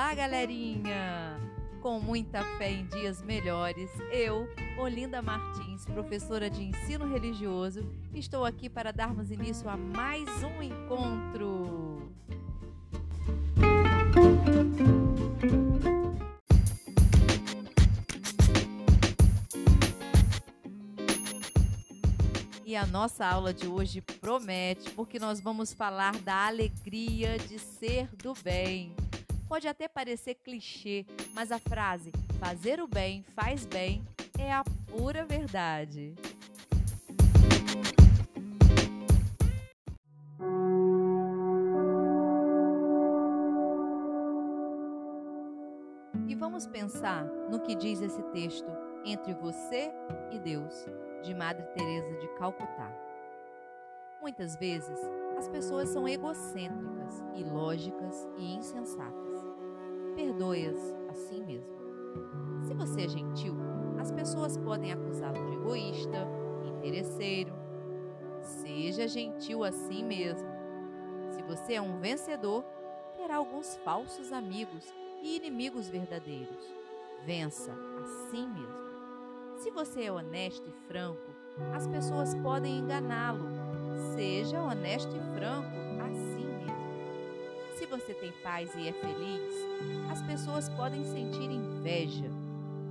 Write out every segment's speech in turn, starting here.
Olá, galerinha! Com muita fé em dias melhores, eu, Olinda Martins, professora de ensino religioso, estou aqui para darmos início a mais um encontro. E a nossa aula de hoje promete, porque nós vamos falar da alegria de ser do bem. Pode até parecer clichê, mas a frase fazer o bem faz bem é a pura verdade. E vamos pensar no que diz esse texto entre você e Deus, de Madre Teresa de Calcutá. Muitas vezes, as pessoas são egocêntricas, ilógicas e insensatas. Perdoe-as assim mesmo. Se você é gentil, as pessoas podem acusá-lo de egoísta, interesseiro. Seja gentil assim mesmo. Se você é um vencedor, terá alguns falsos amigos e inimigos verdadeiros. Vença assim mesmo. Se você é honesto e franco, as pessoas podem enganá-lo. Seja honesto e franco assim. Você tem paz e é feliz, as pessoas podem sentir inveja.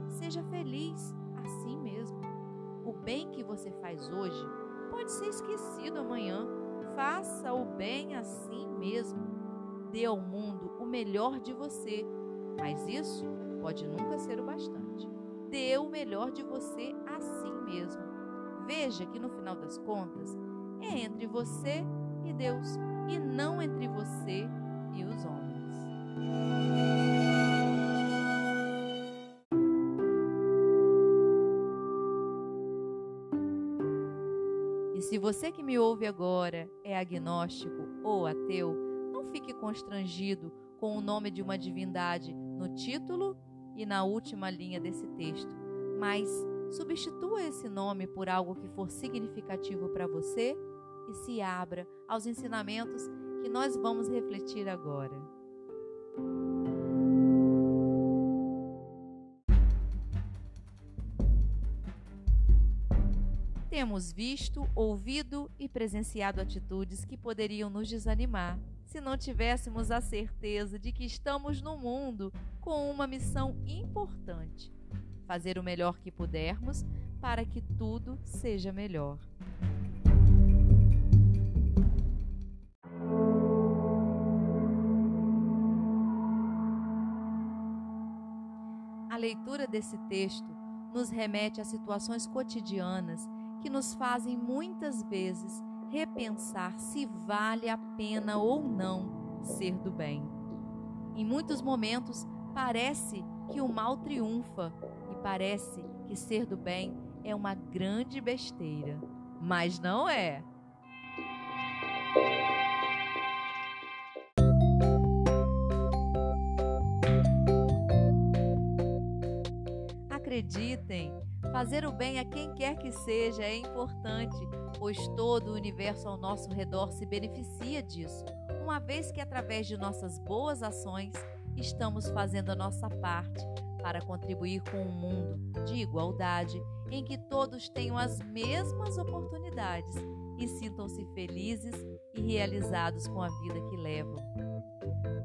Seja feliz assim mesmo. O bem que você faz hoje pode ser esquecido amanhã. Faça o bem assim mesmo. Dê ao mundo o melhor de você, mas isso pode nunca ser o bastante dê o melhor de você a si mesmo. Veja que no final das contas é entre você e Deus e não entre você e os homens. E se você que me ouve agora é agnóstico ou ateu, não fique constrangido com o nome de uma divindade no título e na última linha desse texto, mas substitua esse nome por algo que for significativo para você e se abra aos ensinamentos que nós vamos refletir agora. Temos visto, ouvido e presenciado atitudes que poderiam nos desanimar se não tivéssemos a certeza de que estamos no mundo com uma missão importante: fazer o melhor que pudermos para que tudo seja melhor. Leitura desse texto nos remete a situações cotidianas que nos fazem muitas vezes repensar se vale a pena ou não ser do bem. Em muitos momentos, parece que o mal triunfa e parece que ser do bem é uma grande besteira, mas não é. Acreditem, fazer o bem a quem quer que seja é importante pois todo o universo ao nosso redor se beneficia disso, uma vez que através de nossas boas ações estamos fazendo a nossa parte para contribuir com um mundo de igualdade em que todos tenham as mesmas oportunidades e sintam-se felizes e realizados com a vida que levam.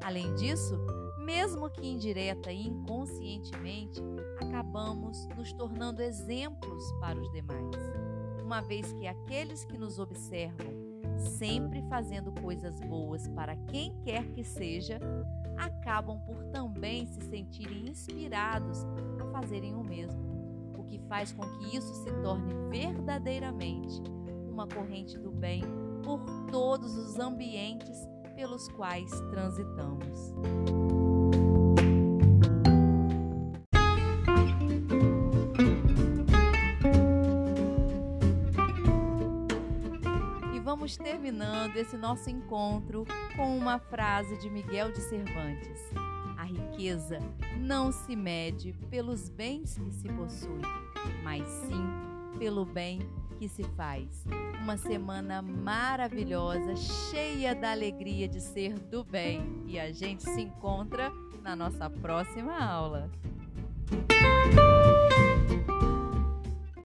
Além disso, mesmo que indireta e inconscientemente, acabamos nos tornando exemplos para os demais uma vez que aqueles que nos observam, sempre fazendo coisas boas para quem quer que seja, acabam por também se sentirem inspirados a fazerem o mesmo, o que faz com que isso se torne verdadeiramente uma corrente do bem por todos os ambientes pelos quais transitamos. vamos terminando esse nosso encontro com uma frase de Miguel de Cervantes: A riqueza não se mede pelos bens que se possui, mas sim pelo bem que se faz uma semana maravilhosa, cheia da alegria de ser do bem. E a gente se encontra na nossa próxima aula.